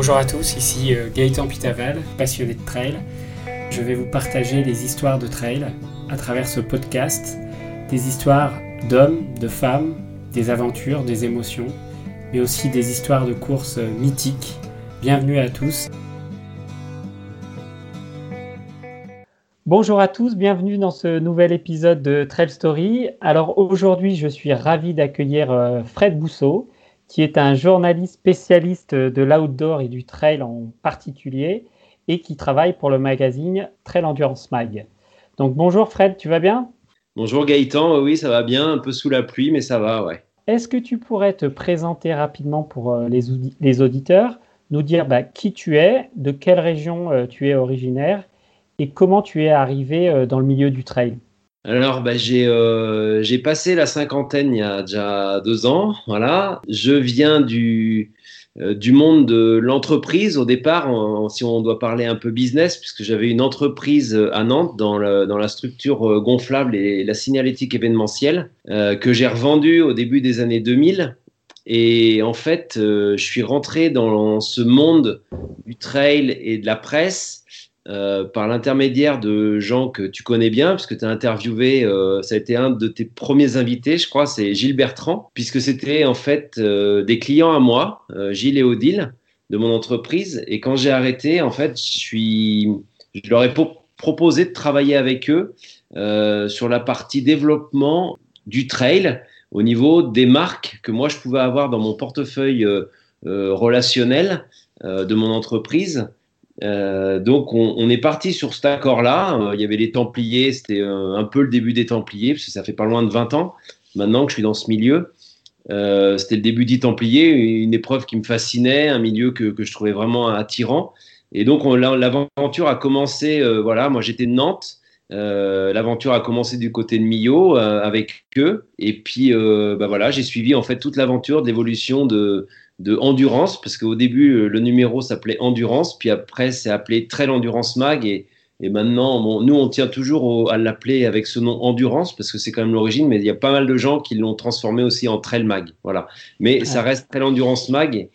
Bonjour à tous, ici euh, Gaëtan Pitaval, passionné de trail. Je vais vous partager les histoires de trail à travers ce podcast, des histoires d'hommes, de femmes, des aventures, des émotions, mais aussi des histoires de courses euh, mythiques. Bienvenue à tous. Bonjour à tous, bienvenue dans ce nouvel épisode de Trail Story. Alors aujourd'hui, je suis ravi d'accueillir euh, Fred Bousseau qui est un journaliste spécialiste de l'outdoor et du trail en particulier, et qui travaille pour le magazine Trail Endurance Mag. Donc bonjour Fred, tu vas bien? Bonjour Gaëtan, oui ça va bien, un peu sous la pluie, mais ça va, ouais. Est-ce que tu pourrais te présenter rapidement pour euh, les, les auditeurs, nous dire bah, qui tu es, de quelle région euh, tu es originaire, et comment tu es arrivé euh, dans le milieu du trail? Alors, bah, euh, j'ai passé la cinquantaine il y a déjà deux ans. Voilà. Je viens du, euh, du monde de l'entreprise au départ, si on doit parler un peu business, puisque j'avais une entreprise à Nantes dans, dans la structure euh, gonflable et la signalétique événementielle que j'ai revendue au début des années 2000. Et en fait, je suis rentré dans ce monde du trail et de la presse euh, par l'intermédiaire de gens que tu connais bien, puisque tu as interviewé, euh, ça a été un de tes premiers invités, je crois, c'est Gilles Bertrand, puisque c'était en fait euh, des clients à moi, Gilles et Odile, de mon entreprise. Et quand j'ai arrêté, en fait, je, je leur ai proposé de travailler avec eux sur la partie développement du trail au niveau des marques que moi je pouvais avoir dans mon portefeuille relationnel de mon entreprise euh, donc on, est parti sur cet accord-là. Euh, il y avait les Templiers, c'était euh, un peu le début des Templiers, parce que ça fait pas loin de 20 ans maintenant que je suis dans ce milieu. c'était le début des Templiers, une épreuve qui me fascinait, un milieu que, je trouvais vraiment attirant. Et donc l'aventure a commencé, voilà, moi j'étais de Nantes, l'aventure a commencé du côté de Millau avec eux. Et puis, bah voilà, j'ai suivi en fait toute l'aventure d'évolution de, de Endurance, parce qu'au début, euh, le numéro s'appelait Endurance, puis après, c'est appelé Trail Endurance Mag, et, et maintenant, nous, on tient toujours à l'appeler avec ce nom Endurance, parce que c'est quand même l'origine, mais il y a pas mal de gens qui l'ont transformé aussi en Trail Mag. Voilà. Mais ça reste Trail Endurance Mag,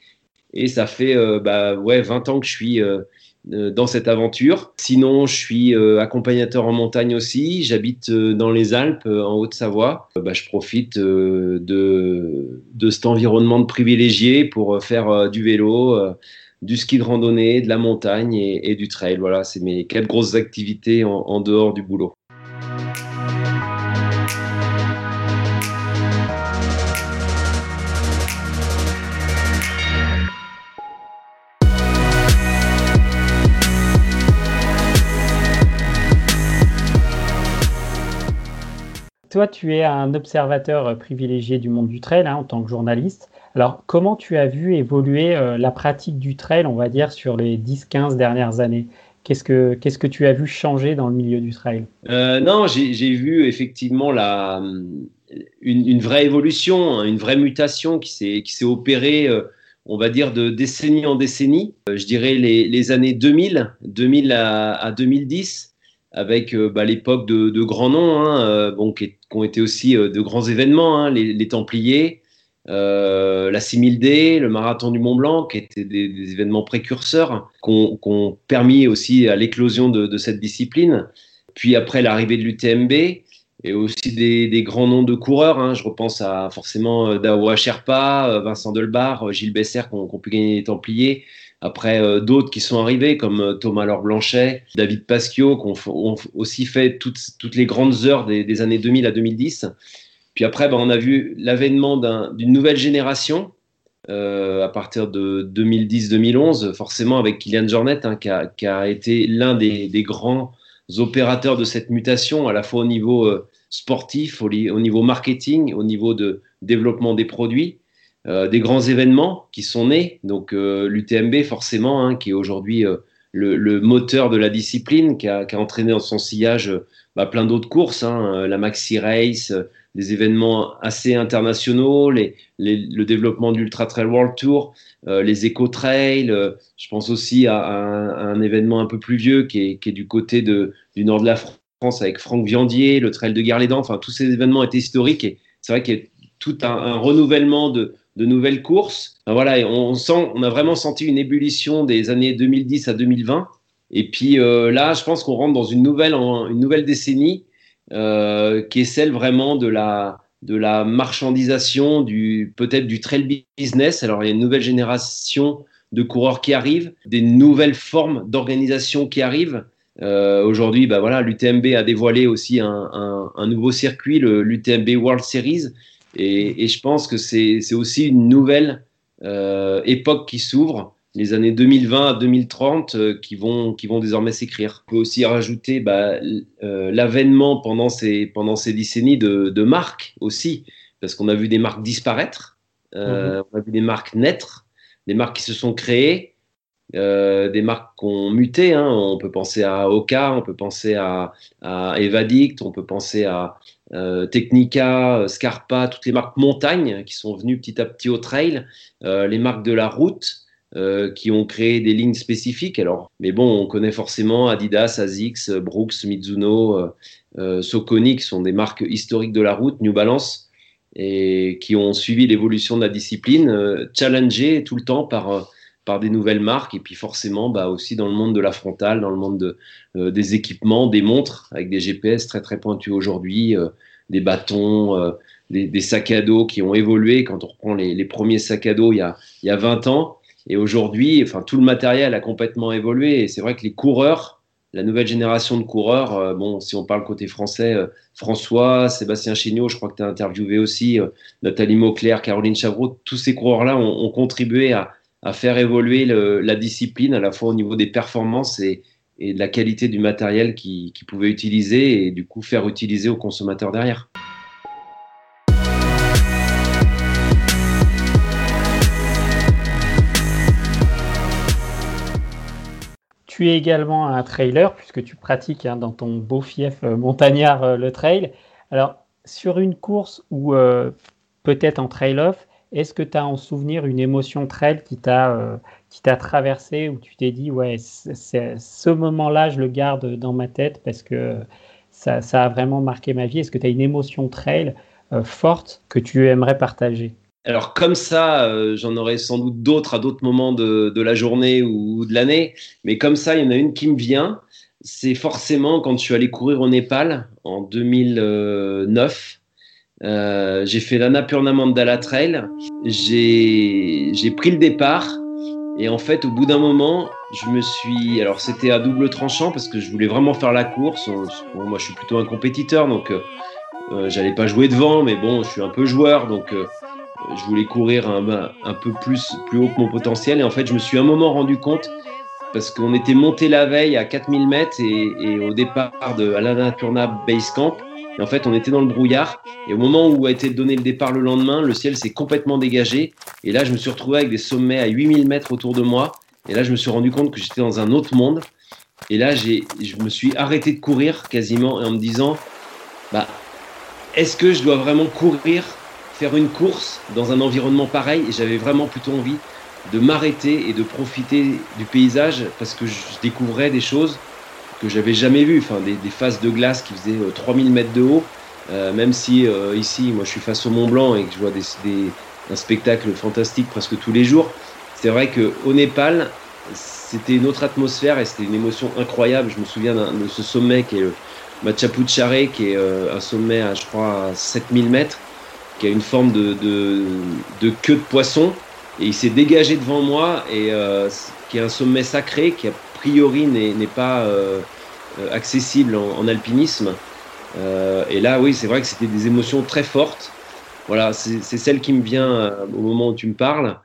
et, ça fait euh, bah, ouais, 20 ans que je suis euh, euh, dans cette aventure. Sinon, je suis euh, accompagnateur en montagne aussi. J'habite euh, dans les Alpes, en Haute-Savoie. Bah, je profite de, de cet environnement de privilégié pour faire du vélo, du ski de randonnée, de la montagne et, du trail. Voilà, c'est mes quatre grosses activités en dehors du boulot. Toi, tu es un observateur euh, privilégié du monde du trail hein, en tant que journaliste. Alors, comment tu as vu évoluer euh, la pratique du trail, on va dire, sur les 10-15 dernières années? Qu'est-ce que, que tu as vu changer dans le milieu du trail? Euh, Non, j'ai, vu effectivement une, vraie évolution, hein, une vraie mutation qui s'est, qui s'est opérée, on va dire, de décennie en décennie. je dirais les, années 2000, 2000 à, à 2010 avec euh, bah, l'époque de, grands noms, hein, euh, qui, ont été aussi euh, de grands événements, hein, les, Templiers, la 6000D, le Marathon du Mont Blanc, qui étaient des, événements précurseurs, qui ont, permis aussi à l'éclosion de, cette discipline. Puis après l'arrivée de l'UTMB, et aussi des, grands noms de coureurs. Hein, je repense à forcément Dawa Sherpa, Vincent Delbar, Gilles Besser, qui ont, pu gagner les Templiers. Après, euh, d'autres qui sont arrivés, comme euh, Thomas Laure Blanchet, David Pasquio, qui ont, aussi fait toutes, toutes, les grandes heures des, années 2000 à 2010. Puis après, ben, on a vu l'avènement d'une nouvelle génération euh, à partir de 2010-2011, forcément avec Kylian Jornet, hein, qui, a, été l'un des, grands opérateurs de cette mutation, à la fois au niveau sportif, au, niveau marketing, au niveau de développement des produits. Euh, des grands événements qui sont nés. Donc euh, l'UTMB forcément, hein, qui est aujourd'hui euh, le, moteur de la discipline, qui a, entraîné dans son sillage bah, plein d'autres courses, hein, la Maxi Race, des événements assez internationaux, le développement de l'Ultra Trail World Tour, les Eco Trail. je pense aussi à, un, événement un peu plus vieux qui est, du côté du nord de la France avec Franck Viandier, le Trail de Guerre-les-Dents. Enfin, tous ces événements étaient historiques et c'est vrai qu'il y a tout un, renouvellement de, de nouvelles courses. voilà, on, sent, on a vraiment senti une ébullition des années 2010 à 2020. Et puis euh, là, je pense qu'on rentre dans une nouvelle, une nouvelle décennie euh, qui est celle vraiment de la, de la marchandisation, du, peut-être du trail business. Alors, il y a une nouvelle génération de coureurs qui arrivent, des nouvelles formes d'organisation qui arrivent. Euh, Aujourd'hui, bah voilà, l'UTMB a dévoilé aussi un, un, un nouveau circuit, l'UTMB World Series. Et, et je pense que c'est aussi une nouvelle euh, époque qui s'ouvre les années 2020 à 2030 euh, qui, vont, qui vont désormais s'écrire. On peut aussi rajouter bah, euh, l'avènement pendant ces, pendant ces décennies de, de marques aussi, parce qu'on a vu des marques disparaître, mhm. on a vu des marques naître, des marques qui se sont créées, euh, des marques qui ont muté. Hein. On peut penser à Oka, on peut penser à, à Evadict, on peut penser à euh, Technica, Scarpa, toutes les marques montagne qui sont venues petit à petit au trail, les marques de la route. Euh, qui ont créé des lignes spécifiques. Alors, mais bon, on connaît forcément Adidas, Asics, Brooks, Mizuno, euh, euh, Soconi, qui sont des marques historiques de la route, New Balance, et qui ont suivi l'évolution de la discipline, challengées tout le temps par par des nouvelles marques et puis forcément bah, aussi dans le monde de la frontale, dans le monde de, des équipements, des montres avec des GPS très très pointus aujourd'hui, des bâtons, des, sacs à dos qui ont évolué. Quand on reprend les, les premiers sacs à dos il y a, il y a 20 ans, et aujourd'hui, enfin, tout le matériel a complètement évolué. Et c'est vrai que les coureurs, la nouvelle génération de coureurs, euh, bon, si on parle côté français, euh, François, Sébastien Chignot, je crois que tu as interviewé aussi, euh, Nathalie Mauclair, Caroline Chavreau, tous ces coureurs-là ont, contribué à, à, faire évoluer la discipline, à la fois au niveau des performances et, de la qualité du matériel qu'ils qui pouvaient utiliser et du coup faire utiliser aux consommateurs derrière. Tu es également un trailer puisque tu pratiques hein, dans ton beau fief euh, montagnard euh, le trail. Alors, sur une course ou euh, peut-être en trail-off, est-ce que tu as en souvenir une émotion trail qui t'a qui t'a traversé où tu t'es dit ouais ce moment-là je le garde dans ma tête parce que ça, ça a vraiment marqué ma vie. Est-ce que tu as une émotion trail forte que tu aimerais partager? Alors comme ça, euh, j'en aurais sans doute d'autres à d'autres moments de, la journée ou de l'année, mais comme ça, il y en a une qui me vient. C'est forcément quand je suis allé courir au Népal en 2009. Euh, j'ai fait l'Annapurna Mandala Trail. J'ai pris le départ et en fait, au bout d'un moment, je me suis. Alors, c'était à double tranchant parce que je voulais vraiment faire la course. moi, je suis plutôt un compétiteur, donc euh, j'allais pas jouer devant, mais bon, je suis un peu joueur, donc je voulais courir un, peu plus, plus haut que mon potentiel. Et en fait, je me suis un moment rendu compte, parce qu'on était monté la veille à 4000 mètres et, au départ de Alana Turna Base Camp. Et en fait, on était dans le brouillard. Et au moment où a été donné le départ le lendemain, le ciel s'est complètement dégagé. Et là, je me suis retrouvé avec des sommets à 8000 mètres autour de moi. Et là, je me suis rendu compte que j'étais dans un autre monde. Et là, je me suis arrêté de courir quasiment en me disant, bah, est-ce que je dois vraiment courir faire une course dans un environnement pareil? Et j'avais vraiment plutôt envie de m'arrêter et de profiter du paysage parce que je découvrais des choses que j'avais jamais vues, enfin des, des, faces de glace qui faisaient 3000 euh, mètres de haut, euh, même si euh, ici moi je suis face au Mont Blanc et que je vois des, un spectacle fantastique presque tous les jours. C'est vrai que au Népal c'était une autre atmosphère et c'était une émotion incroyable. Je me souviens de ce sommet qui est le Machapuchare, qui est un sommet à je crois à 7000 mètres qui a une forme de, queue de poisson. Et il s'est dégagé devant moi, et qui est un sommet sacré qui a priori n'est pas euh, accessible en, alpinisme. Euh, et là, oui, c'est vrai que c'était des émotions très fortes. Voilà, c'est celle qui me vient au moment où tu me parles.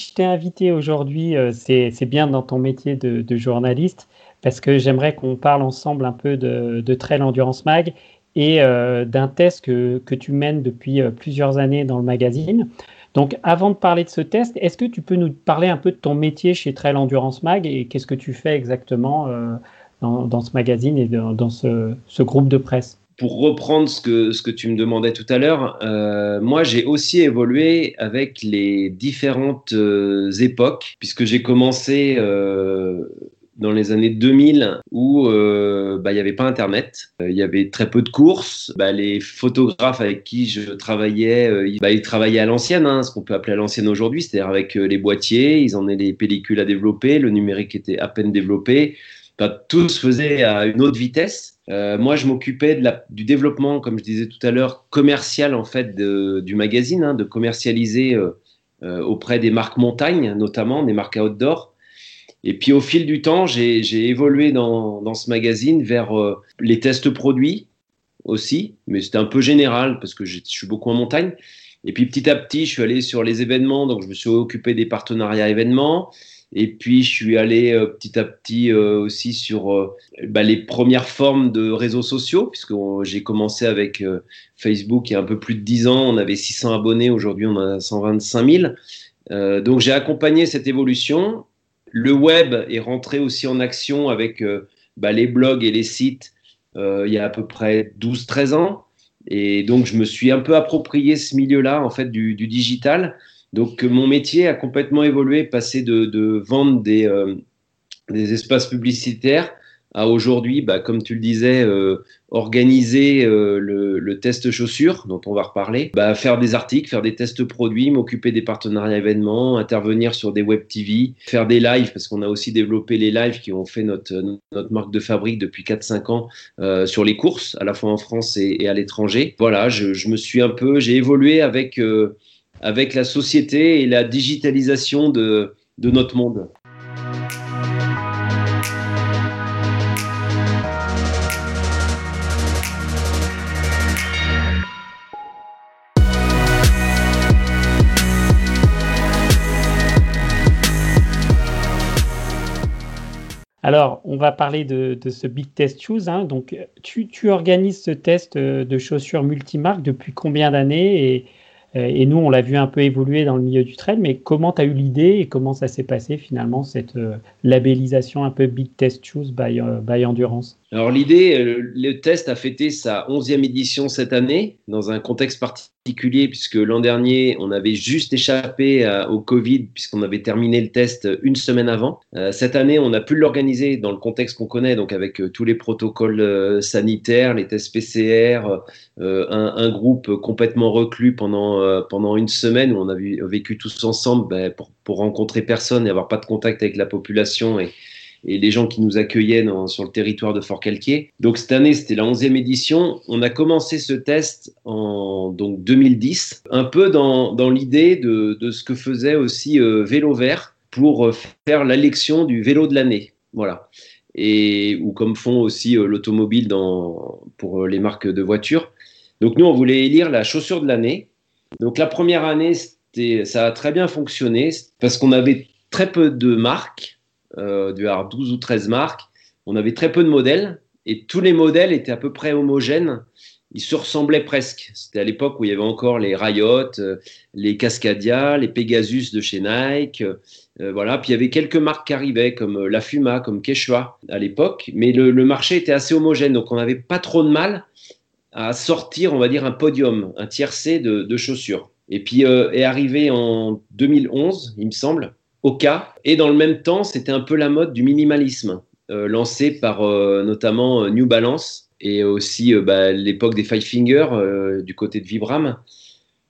Je t'ai invité aujourd'hui, euh, c'est bien dans ton métier de, journaliste, parce que j'aimerais qu'on parle ensemble un peu de, Trail Endurance Mag et euh, d'un test que, tu mènes depuis euh, plusieurs années dans le magazine. Donc, avant de parler de ce test, est-ce que tu peux nous parler un peu de ton métier chez Trail Endurance Mag et qu'est-ce que tu fais exactement dans, ce magazine et dans, ce, groupe de presse? Pour reprendre ce que, ce que tu me demandais tout à l'heure, euh, moi j'ai aussi évolué avec les différentes euh, époques, puisque j'ai commencé euh, dans les années 2000 où bah, il n'y avait pas Internet, il y avait très peu de courses. Bah, les photographes avec qui je travaillais, bah, ils travaillaient à l'ancienne, hein, ce qu'on peut appeler à l'ancienne aujourd'hui, c'est-à-dire avec les boîtiers, ils en avaient les pellicules à développer, le numérique était à peine développé. tout se faisait à une autre vitesse. Euh, moi, je m'occupais du développement, comme je disais tout à l'heure, commercial en fait du magazine, hein, de commercialiser euh, euh, auprès des marques montagne, notamment des marques outdoor. Et puis au fil du temps, j'ai évolué dans, dans, ce magazine vers les tests produits aussi, mais c'était un peu général parce que je suis beaucoup en montagne. Et puis petit à petit, je suis allé sur les événements, donc je me suis occupé des partenariats événements. Et puis, je suis allé euh, petit à petit euh, aussi sur euh, bah, les premières formes de réseaux sociaux, puisque j'ai commencé avec Facebook il y a un peu plus de 10 ans. On avait 600 abonnés, aujourd'hui on a 125 000. donc, j'ai accompagné cette évolution. Le web est rentré aussi en action avec bah, les blogs et les sites il y a à peu près 12-13 ans. Et donc, je me suis un peu approprié ce milieu-là, en fait, du, du digital. Donc mon métier a complètement évolué, passé de, vendre euh, des, espaces publicitaires à aujourd'hui, bah, comme tu le disais, euh, organiser euh, le, test chaussures, dont on va reparler, bah, faire des articles, faire des tests produits, m'occuper des partenariats événements, intervenir sur des web TV, faire des lives, parce qu'on a aussi développé les lives qui ont fait notre, marque de fabrique depuis 4-5 ans sur les courses, à la fois en France et, à l'étranger. Voilà, je, me suis un peu, j'ai évolué avec avec la société et la digitalisation de, notre monde. Alors, on va parler de, ce Big Test Shoes. Hein. Donc, tu, organises ce test de chaussures multimarques depuis combien d'années et, euh, et nous, on l'a vu un peu évoluer dans le milieu du trail, mais comment tu as eu l'idée et comment ça s'est passé finalement, cette euh, labellisation un peu Big Test Choose by, euh, by Endurance? Alors l'idée, le test a fêté sa 11e édition cette année, dans un contexte particulier puisque l'an dernier, on avait juste échappé euh, au Covid puisqu'on avait terminé le test une semaine avant. Euh, cette année, on a pu l'organiser dans le contexte qu'on connaît, donc avec euh, tous les protocoles sanitaires, les tests PCR, un, groupe complètement reclus pendant, pendant une semaine où on a vécu tous ensemble ben, pour, pour rencontrer personne et avoir pas de contact avec la population et, et les gens qui nous accueillaient sur le territoire de Fort-Calquier. Donc cette année, c'était la 11e édition. On a commencé ce test en donc 2010, un peu dans, dans l'idée de, de, ce que faisait aussi euh, Vélo Vert pour euh, faire l'élection du vélo de l'année. Voilà. Et, ou comme font aussi euh, l'automobile pour les marques de voitures. Donc nous, on voulait élire la chaussure de l'année. Donc la première année, ça a très bien fonctionné parce qu'on avait très peu de marques euh, de 12 ou 13 marques. On avait très peu de modèles et tous les modèles étaient à peu près homogènes. Ils se ressemblaient presque. C'était à l'époque où il y avait encore les Riot, euh, les Cascadia, les Pegasus de chez Nike. Euh, voilà. Puis il y avait quelques marques qui arrivaient, comme La Fuma, comme Quechua à l'époque. Mais le, marché était assez homogène. Donc on n'avait pas trop de mal à sortir, on va dire, un podium, un tiercé de chaussures. Et puis est arrivé en 2011, il me semble, Oka. Et dans le même temps, c'était un peu la mode du minimalisme, euh, lancé par euh, notamment euh, New Balance et aussi bah, l'époque des Five Finger du côté de Vibram.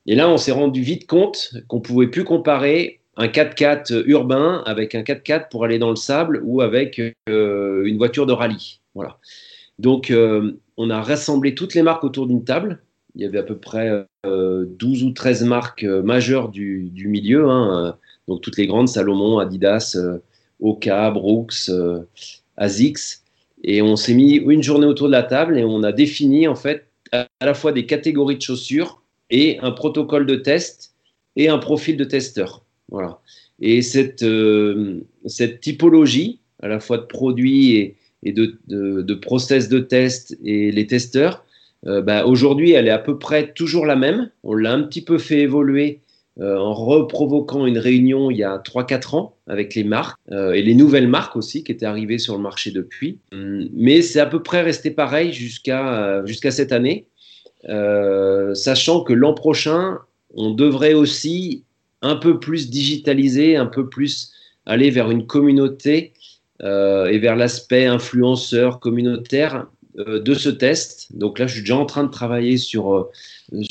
Et là, on s'est rendu vite compte qu'on pouvait plus comparer un 4x4 urbain avec un 4x4 pour aller dans le sable ou avec une voiture de rallye. Voilà. Donc, on a rassemblé toutes les marques autour d'une table. Il y avait à peu près 12 ou 13 marques majeures du, milieu. Hein, donc toutes les grandes, Salomon, Adidas, euh, Oka, Brooks, euh, Asics. Et on s'est mis une journée autour de la table et on a défini en fait à la fois des catégories de chaussures et un protocole de test et un profil de testeur. Voilà. Et cette, euh, typologie, à la fois de produits et, et de, de, process de test et les testeurs, bah, aujourd'hui, elle est à peu près toujours la même. On l'a un petit peu fait évoluer en reprovoquant une réunion il y a 3-4 ans avec les marques et les nouvelles marques aussi qui étaient arrivées sur le marché depuis. Hum, mais c'est à peu près resté pareil jusqu'à jusqu'à cette année, sachant que l'an prochain, on devrait aussi un peu plus digitaliser, un peu plus aller vers une communauté euh, et vers l'aspect influenceur communautaire euh, de ce test. Donc là, je suis déjà en train de travailler sur, euh,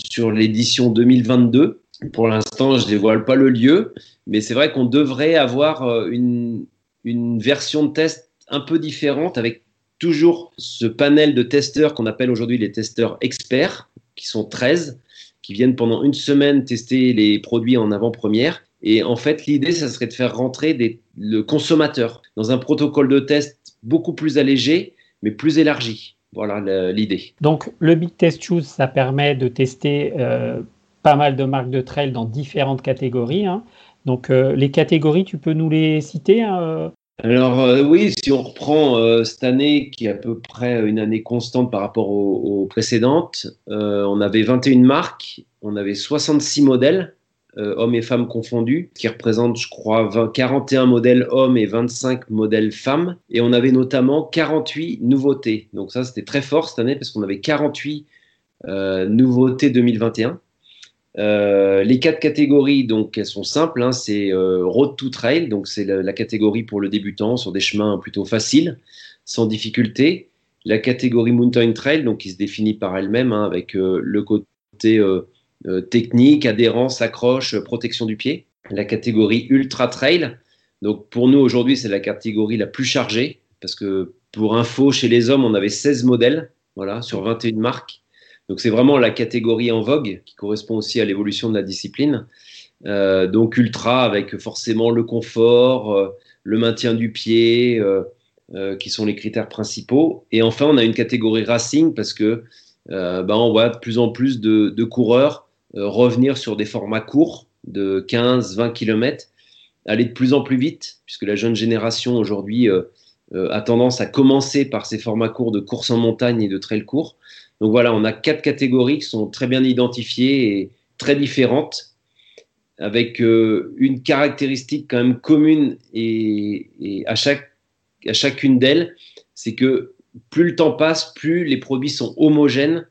sur l'édition 2022. Pour l'instant, je ne dévoile pas le lieu, mais c'est vrai qu'on devrait avoir une, une version de test un peu différente avec toujours ce panel de testeurs qu'on appelle aujourd'hui les testeurs experts, qui sont 13, qui viennent pendant une semaine tester les produits en avant-première. Et en fait, l'idée, ça serait de faire rentrer le consommateur dans un protocole de test beaucoup plus allégé, mais plus élargi. Voilà l'idée. Donc, le Big Test Choose, ça permet de tester euh, pas mal de marques de trail dans différentes catégories. Hein. Donc, euh, les catégories, tu peux nous les citer hein, euh? Alors euh, oui, si on reprend cette année qui est à peu près une année constante par rapport aux, précédentes, euh, on avait 21 marques, on avait 66 modèles, hommes et femmes confondus, qui représentent je crois 41 modèles hommes et 25 modèles femmes, et on avait notamment 48 nouveautés. Donc ça c'était très fort cette année parce qu'on avait 48 nouveautés 2021. Euh, les quatre catégories, donc, elles sont simples. Hein, c'est euh, Road to Trail, donc c'est la, catégorie pour le débutant sur des chemins plutôt faciles, sans difficulté. La catégorie Mountain Trail, donc qui se définit par elle-même hein, avec euh, le côté technique, adhérence, accroche, protection du pied. La catégorie Ultra Trail, donc pour nous aujourd'hui c'est la catégorie la plus chargée parce que pour info chez les hommes on avait 16 modèles, voilà, sur 21 marques. Donc c'est vraiment la catégorie en vogue qui correspond aussi à l'évolution de la discipline. Euh, donc ultra avec forcément le confort, euh, le maintien du pied, euh, qui sont les critères principaux. Et enfin, on a une catégorie racing parce que bah, on voit de plus en plus de, de coureurs revenir sur des formats courts de 15-20 km, aller de plus en plus vite, puisque la jeune génération aujourd'hui a tendance à commencer par ces formats courts de course en montagne et de trail court. Donc voilà, on a quatre catégories qui sont très bien identifiées et très différentes, avec euh, une caractéristique quand même commune et, à, chaque, à chacune d'elles, c'est que plus le temps passe, plus les produits sont homogènes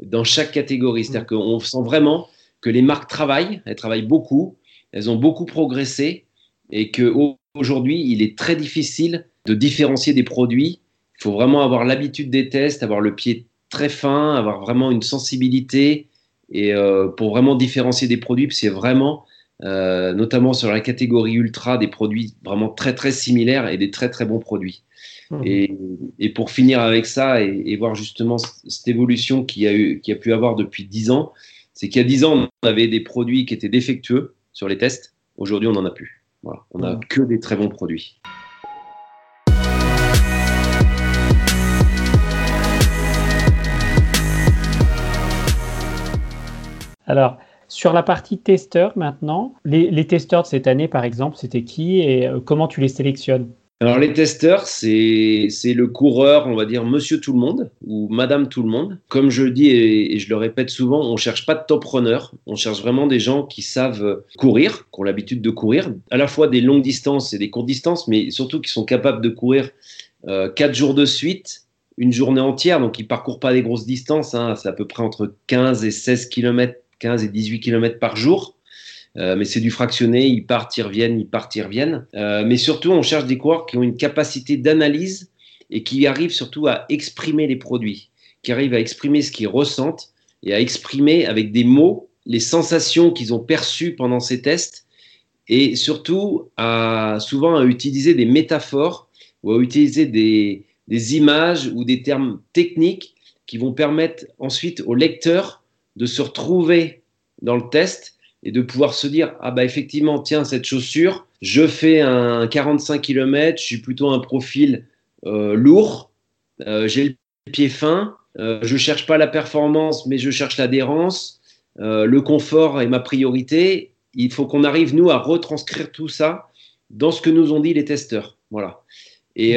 dans chaque catégorie. C'est-à-dire mmh. qu'on sent vraiment que les marques travaillent, elles travaillent beaucoup, elles ont beaucoup progressé et qu'aujourd'hui, il est très difficile de différencier des produits. Il faut vraiment avoir l'habitude des tests, avoir le pied très fin, avoir vraiment une sensibilité et euh, pour vraiment différencier des produits, c'est vraiment, euh, notamment sur la catégorie ultra, des produits vraiment très très similaires et des très très bons produits. Mmh. Et, et, pour finir avec ça et, voir justement cette évolution qu'il y a, eu, qui a pu avoir depuis 10 ans, c'est qu'il y a 10 ans, on avait des produits qui étaient défectueux sur les tests. Aujourd'hui, on n'en a plus. Voilà. On n'a mmh. que des très bons produits. Alors, sur la partie testeur maintenant, les, testeurs de cette année, par exemple, c'était qui et euh, comment tu les sélectionnes? Alors les testeurs, c'est le coureur, on va dire monsieur tout le monde ou madame tout le monde. Comme je le dis et, je le répète souvent, on cherche pas de top runner, on cherche vraiment des gens qui savent courir, qui ont l'habitude de courir, à la fois des longues distances et des courtes distances, mais surtout qui sont capables de courir euh, quatre jours de suite, une journée entière, donc ils parcourent pas des grosses distances, hein, c'est à peu près entre 15 et 16 km 15 et 18 km par jour. Euh, mais c'est du fractionné, ils partent, ils reviennent, ils partent, ils reviennent. Euh, mais surtout, on cherche des coureurs qui ont une capacité d'analyse et qui arrivent surtout à exprimer les produits, qui arrivent à exprimer ce qu'ils ressentent et à exprimer avec des mots les sensations qu'ils ont perçues pendant ces tests et surtout à, souvent à utiliser des métaphores ou à utiliser des, des images ou des termes techniques qui vont permettre ensuite au lecteur de se retrouver dans le test et de pouvoir se dire ah bah effectivement tiens cette chaussure je fais un 45 km je suis plutôt un profil euh, lourd euh, j'ai le pied fin euh, je cherche pas la performance mais je cherche l'adhérence le confort est ma priorité. Il faut qu'on arrive nous à retranscrire tout ça dans ce que nous ont dit les testeurs. Voilà. Et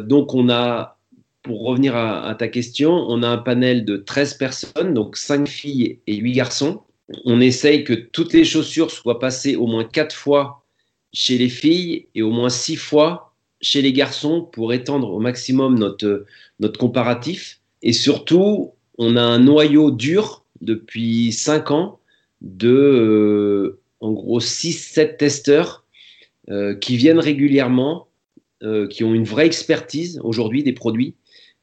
donc on a pour revenir à, ta question, on a un panel de 13 personnes, donc 5 filles et 8 garçons. on essaye que toutes les chaussures soient passées au moins quatre fois chez les filles et au moins six fois chez les garçons pour étendre au maximum notre, notre comparatif. Et surtout, on a un noyau dur depuis cinq ans de, euh, en gros, 6-7 testeurs euh, qui viennent régulièrement, euh, qui ont une vraie expertise aujourd'hui des produits.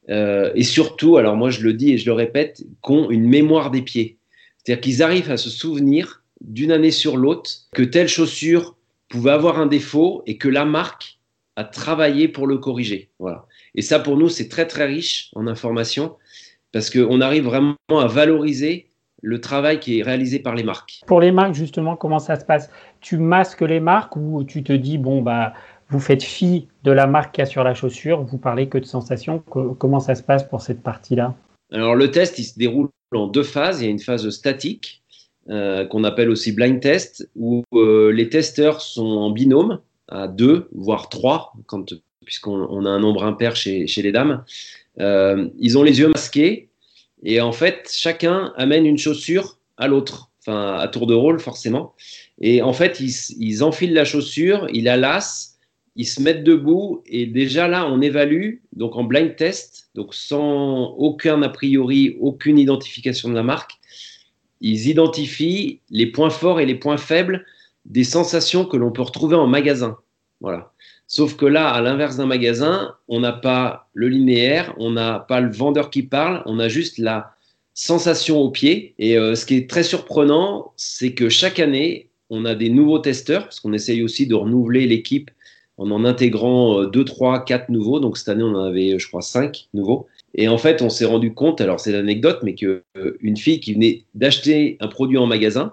Et surtout, alors moi je le dis et je le répète, qui ont une mémoire des pieds. C'est-à-dire qu'ils arrivent à se souvenir d'une année sur l'autre que telle chaussure pouvait avoir un défaut et que la marque a travaillé pour le corriger. Voilà. Et ça, pour nous, c'est très, très riche en informations parce qu'on arrive vraiment à valoriser le travail qui est réalisé par les marques. Pour les marques, justement, comment ça se passe? Tu masques les marques ou tu te dis, bon, bah, vous faites fi de la marque qu'il y a sur la chaussure, vous parlez que de sensations. Comment ça se passe pour cette partie-là? Alors, le test, il se déroule en deux phases. Il y a une phase statique euh, qu'on appelle aussi blind test, où euh, les testeurs sont en binôme à deux, voire trois, quand, puisqu'on a un nombre impair chez, chez les dames. Euh, ils ont les yeux masqués et en fait, chacun amène une chaussure à l'autre, enfin à tour de rôle forcément. Et en fait, ils, ils enfilent la chaussure, ils la lassent ils se mettent debout et déjà là, on évalue, donc en blind test, donc sans aucun a priori, aucune identification de la marque, ils identifient les points forts et les points faibles des sensations que l'on peut retrouver en magasin. Voilà. Sauf que là, à l'inverse d'un magasin, on n'a pas le linéaire, on n'a pas le vendeur qui parle, on a juste la sensation au pied. Et euh, ce qui est très surprenant, c'est que chaque année, on a des nouveaux testeurs, parce qu'on essaye aussi de renouveler l'équipe en en intégrant 2, 3, 4 nouveaux. Donc cette année, on en avait, je crois, 5 nouveaux. Et en fait, on s'est rendu compte, alors c'est l'anecdote, mais qu'une euh, fille qui venait d'acheter un produit en magasin,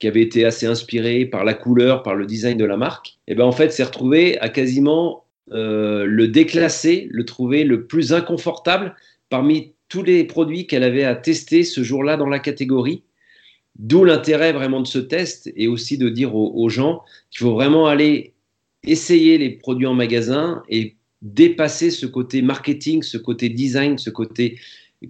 qui avait été assez inspirée par la couleur, par le design de la marque, et eh ben en fait, s'est retrouvée à quasiment euh, le déclasser, le trouver le plus inconfortable parmi tous les produits qu'elle avait à tester ce jour-là dans la catégorie. D'où l'intérêt vraiment de ce test et aussi de dire aux gens qu'il faut vraiment aller essayer les produits en magasin et dépasser ce côté marketing, ce côté design, ce côté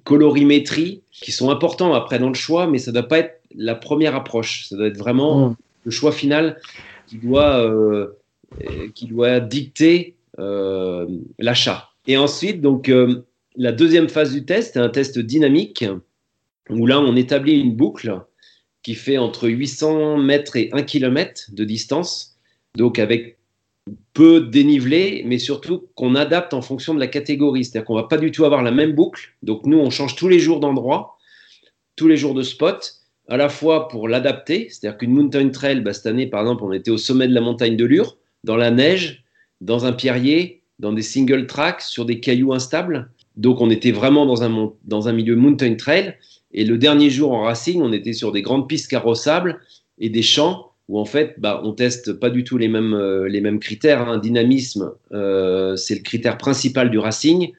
colorimétrie, qui sont importants après dans le choix, mais ça ne doit pas être la première approche. Ça doit être vraiment mm. le choix final qui doit, euh, qui doit dicter euh, l'achat. Et ensuite, donc, euh, la deuxième phase du test est un test dynamique, où là, on établit une boucle qui fait entre 800 mètres et 1 km de distance, donc avec peu dénivelé, mais surtout qu'on adapte en fonction de la catégorie. C'est-à-dire qu'on va pas du tout avoir la même boucle. Donc nous, on change tous les jours d'endroit, tous les jours de spot, à la fois pour l'adapter. C'est-à-dire qu'une mountain trail, bah, cette année, par exemple, on était au sommet de la montagne de Lure, dans la neige, dans un pierrier, dans des single tracks, sur des cailloux instables. Donc on était vraiment dans un, dans un milieu mountain trail. Et le dernier jour en racing, on était sur des grandes pistes carrossables et des champs où en fait, bah, on teste pas du tout les mêmes, euh, les mêmes critères. Un hein. Dynamisme, euh, c'est le critère principal du racing.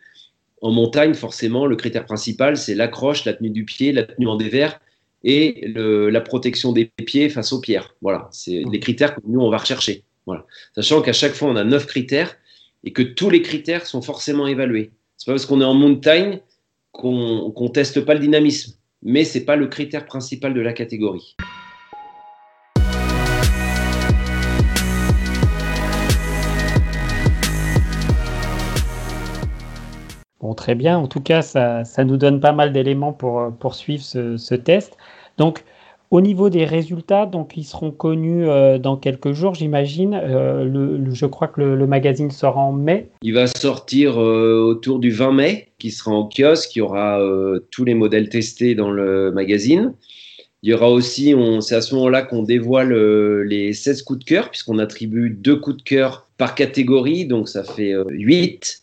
En montagne, forcément, le critère principal, c'est l'accroche, la tenue du pied, la tenue en dévers et la protection des pieds face aux pierres. Voilà, c'est les critères que nous, on va rechercher. Voilà. Sachant qu'à chaque fois, on a neuf critères et que tous les critères sont forcément évalués. C'est pas parce qu'on est en montagne qu'on ne teste pas le dynamisme, mais c'est pas le critère principal de la catégorie. Très bien. En tout cas, ça, nous donne pas mal d'éléments pour euh, poursuivre ce, test. Donc, au niveau des résultats, donc ils seront connus euh, dans quelques jours, j'imagine. Euh, je crois que le, magazine sort en mai. Il va sortir autour du 20 mai, qui sera en kiosque. Il y aura tous les modèles testés dans le magazine. Il y aura aussi, c'est à ce moment-là qu'on dévoile les 16 coups de cœur, puisqu'on attribue deux coups de cœur par catégorie, donc ça fait 8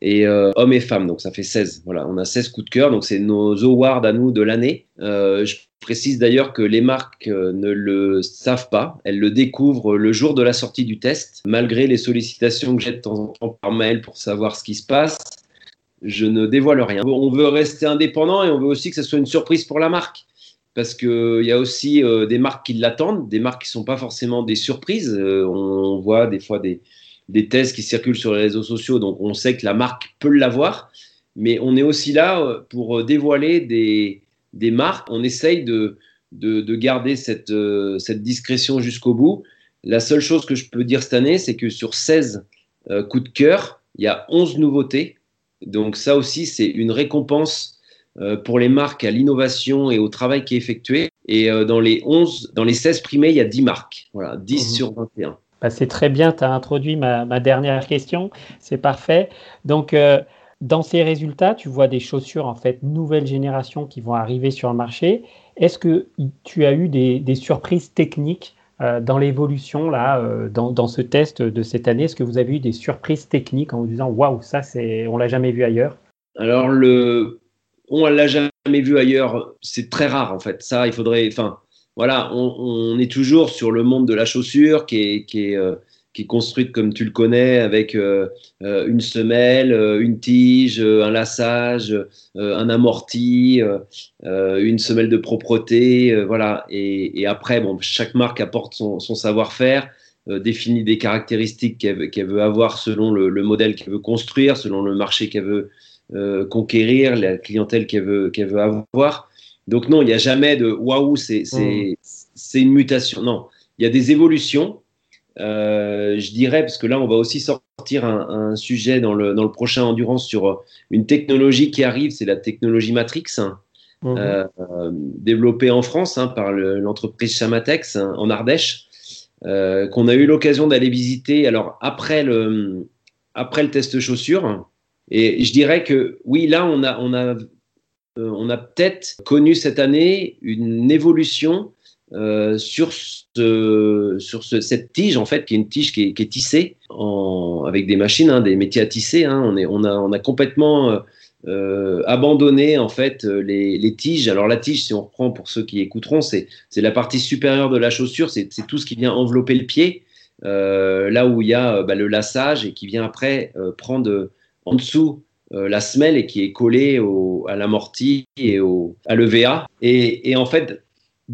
et euh, hommes et femmes, donc ça fait 16. Voilà, on a 16 coups de cœur, donc c'est nos awards à nous de l'année. Euh, je précise d'ailleurs que les marques euh, ne le savent pas, elles le découvrent le jour de la sortie du test, malgré les sollicitations que j'ai de temps en temps par mail pour savoir ce qui se passe. Je ne dévoile rien. On veut rester indépendant et on veut aussi que ce soit une surprise pour la marque parce qu'il y a aussi des marques qui l'attendent, des marques qui ne sont pas forcément des surprises. on voit des fois des, des tests qui circulent sur les réseaux sociaux, donc on sait que la marque peut l'avoir, mais on est aussi là euh, pour euh, dévoiler des, des marques. On essaye de, de, garder cette, cette discrétion jusqu'au bout. La seule chose que je peux dire cette année, c'est que sur 16 coups de cœur, il y a 11 nouveautés. Donc ça aussi, c'est une récompense pour les marques à l'innovation et au travail qui est effectué. Et dans les 11, dans les 16 primés, il y a 10 marques. Voilà, 10 mmh. sur 21. Bah, c'est très bien, tu as introduit ma, dernière question, c'est parfait. Donc, euh, dans ces résultats, tu vois des chaussures, en fait, nouvelle génération qui vont arriver sur le marché. Est-ce que tu as eu des, surprises techniques euh, dans l'évolution, là, euh, dans, ce test de cette année? Est-ce que vous avez eu des surprises techniques en vous disant, waouh, ça, c'est, on l'a jamais vu ailleurs? Alors, le, on l'a jamais vu ailleurs, c'est très rare, en fait. Ça, il faudrait, enfin, voilà, on, est toujours sur le monde de la chaussure qui est, qui est, euh, construite comme tu le connais, avec euh, euh, une semelle, une tige, un lassage, un amorti, une semelle de propreté, voilà. Et, après, bon, chaque marque apporte son, savoir-faire. définit des caractéristiques qu'elle veut avoir selon le, modèle qu'elle veut construire, selon le marché qu'elle veut conquérir, la clientèle qu'elle veut, qu'elle veut avoir. Donc non, il n'y a jamais de waouh, c'est mm. une mutation. Non, il y a des évolutions. Euh, je dirais, parce que là, on va aussi sortir un, sujet dans le, dans le, prochain Endurance sur une technologie qui arrive, c'est la technologie Matrix, hein, mm-hmm. euh, développée en France hein, par l'entreprise Chamatex hein, en Ardèche, euh, qu'on a eu l'occasion d'aller visiter. Alors après le, après le test chaussure, et je dirais que oui, là, on a, on a euh, on a peut-être connu cette année une évolution euh, sur, cette tige, en fait, qui est une tige qui est, tissée avec des machines, hein, des métiers à tisser. Hein. On, a, complètement euh, abandonné, en fait, les, tiges. Alors, la tige, si on reprend pour ceux qui écouteront, c'est la partie supérieure de la chaussure, c'est tout ce qui vient envelopper le pied, là où il y a bah, le lassage et qui vient après prendre en dessous euh, la semelle et qui est collée à l'amorti et au, à l'EVA. Et, et, en fait,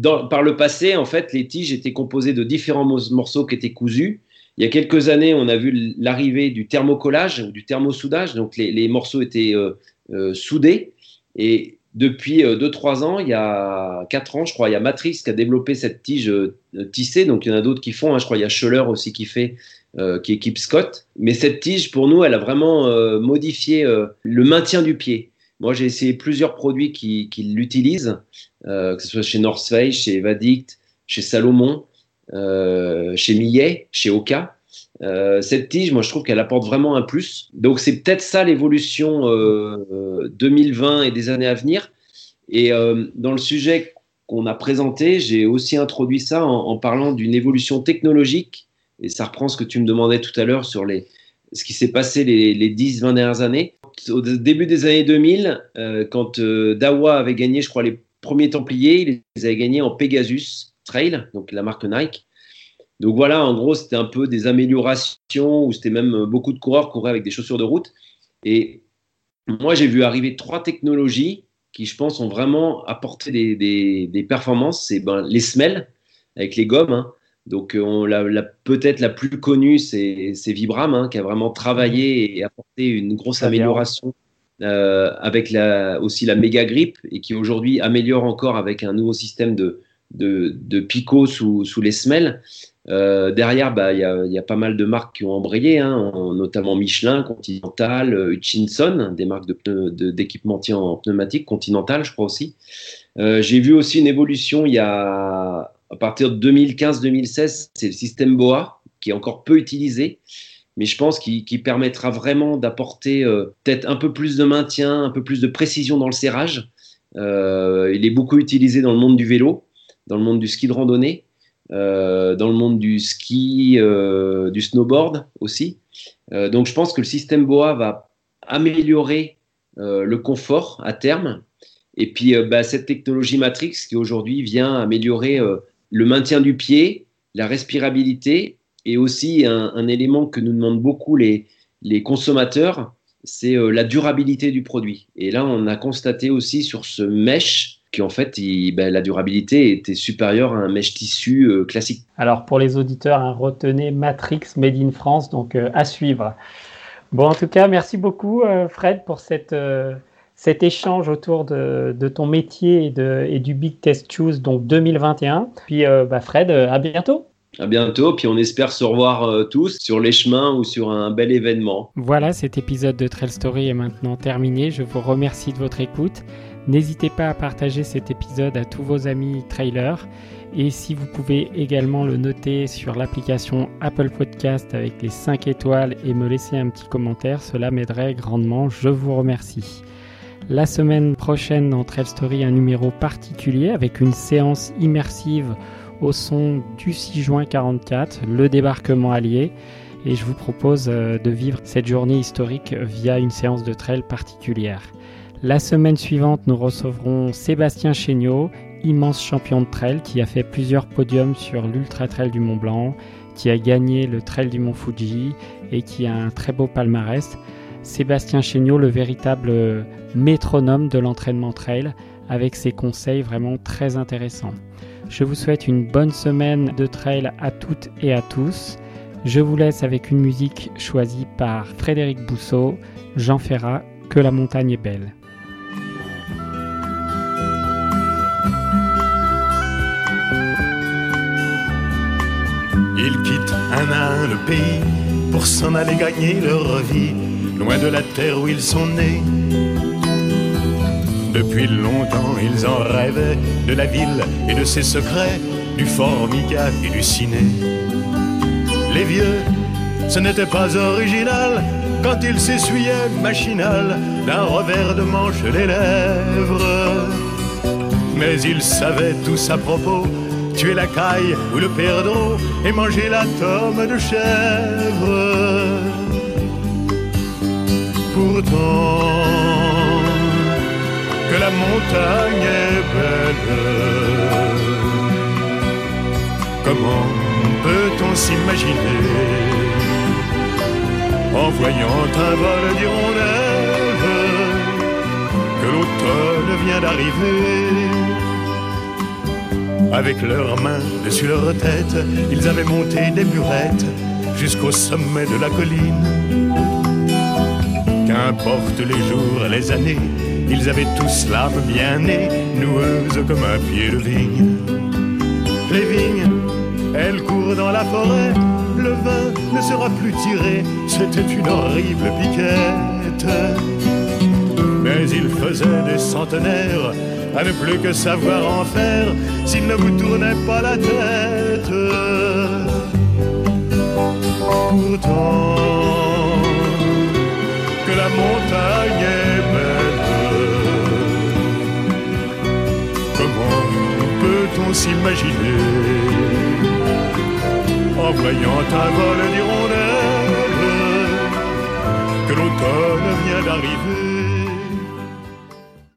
par le passé, en fait, les tiges étaient composées de différents morceaux qui étaient cousus. Il y a quelques années, on a vu l'arrivée du thermocollage ou du thermosoudage. Donc, les, morceaux étaient euh, euh, soudés. Et depuis 2-3 ans, il y a 4 ans, je crois, il y a Matrix qui a développé cette tige tissée. Donc, il y en a d'autres qui font. Hein. Je crois il y a Scholler aussi qui fait euh, qui équipe Scott. Mais cette tige, pour nous, elle a vraiment euh, modifié euh, le maintien du pied. Moi, j'ai essayé plusieurs produits qui, l'utilisent, que ce soit chez North Face, chez Evadict, chez Salomon, chez Millet, chez Oka. cette tige, moi, je trouve qu'elle apporte vraiment un plus. Donc, c'est peut-être ça l'évolution 2020 et des années à venir. Et dans le sujet qu'on a présenté, j'ai aussi introduit ça en parlant d'une évolution technologique et ça reprend ce que tu me demandais tout à l'heure sur les, ce qui s'est passé les, les 10-20 dernières années. Au début des années 2000, euh, quand euh, Dawa avait gagné, je crois, les premiers Templiers, il les avait gagnés en Pegasus Trail, donc la marque Nike. Donc voilà, en gros, c'était un peu des améliorations, ou c'était même beaucoup de coureurs couraient avec des chaussures de route. Et moi, j'ai vu arriver trois technologies qui, je pense, ont vraiment apporté des, performances. C'est ben, les semelles, avec les gommes. Hein. Donc, euh, on, la, peut-être la plus connue, c'est Vibram, hein, qui a vraiment travaillé et apporté une grosse amélioration euh, avec la, aussi la méga grip et qui aujourd'hui améliore encore avec un nouveau système de, de, sous, sous les semelles. Euh, derrière, bah, il bah, y, y, a pas mal de marques qui ont embrayé, hein, notamment Michelin, Continental, Hutchinson, des marques d'équipementiers de, en pneumatique, Continental, je crois aussi. Euh, J'ai vu aussi une évolution il y a à partir de 2015-2016, c'est le système BOA qui est encore peu utilisé, mais je pense qu'il permettra vraiment d'apporter euh, peut-être un peu plus de maintien, un peu plus de précision dans le serrage. Euh, il est beaucoup utilisé dans le monde du vélo, dans le monde du ski de randonnée, euh, dans le monde du ski, du snowboard aussi. donc je pense que le système BOA va améliorer le confort à terme. Et puis bah, cette technologie Matrix qui aujourd'hui vient améliorer le maintien du pied, la respirabilité et aussi un, élément que nous demandent beaucoup les, consommateurs, c'est euh, la durabilité du produit. Et là, on a constaté aussi sur ce mesh qu'en fait, ben, la durabilité était supérieure à un mesh tissu euh, classique. Alors pour les auditeurs, hein, retenez Matrix Made in France, donc euh, à suivre. Bon, en tout cas, merci beaucoup Fred pour cette cet échange autour de, ton métier et, du Big Test Choose, donc 2021. Puis euh, bah, Fred, euh, à bientôt. À bientôt, puis on espère se revoir euh, tous sur les chemins ou sur un bel événement. Voilà, cet épisode de Trail Story est maintenant terminé. Je vous remercie de votre écoute. N'hésitez pas à partager cet épisode à tous vos amis trailers. Et si vous pouvez également le noter sur l'application Apple Podcast avec les 5 étoiles et me laisser un petit commentaire, cela m'aiderait grandement. Je vous remercie. La semaine prochaine dans Trail Story, un numéro particulier avec une séance immersive au son du 6 juin 44, le débarquement allié. Et je vous propose euh, de vivre cette journée historique via une séance de trail particulière. La semaine suivante, nous recevrons Sébastien Chéniaud, immense champion de trail qui a fait plusieurs podiums sur l'Ultra Trail du Mont Blanc, qui a gagné le Trail du Mont Fuji et qui a un très beau palmarès. Sébastien Chéniaud, le véritable métronome de l'entraînement trail, avec ses conseils vraiment très intéressants. Je vous souhaite une bonne semaine de trail à toutes et à tous. Je vous laisse avec une musique choisie par Frédéric Bousseau, Jean Ferrat, Que la montagne est belle. Ils quittent un à un le pays pour s'en aller gagner leur vie, loin de la terre où ils sont nés. Depuis longtemps, ils en rêvaient de la ville et de ses secrets, du formica et. Les vieux, ce n'était pas original quand ils s'essuyaient machinal d'un revers de manche les lèvres. Mais ils savaient tous à propos tuer la caille ou le perdreau et manger la tome de chèvre. Pourtant, que la montagne est belle, comment peut-on s'imaginer en voyant un vol d'hirondelles que l'automne vient d'arriver? Avec leurs mains dessus leur tête, ils avaient monté des murettes jusqu'au sommet de la colline. Qu'importe les jours, les années, ils avaient tous l'âme bien née, noueuse comme un pied de vigne. Les vignes, elles courent dans la forêt, le vin ne sera plus tiré, c'était une horrible piquette. Mais ils faisaient des centenaires à ne plus que savoir en faire s'il ne vous tournait pas la tête. Pourtant, que la montagne est peut-on s'imaginer en voyant un vol d'hirondelles que l'automne vient d'arriver?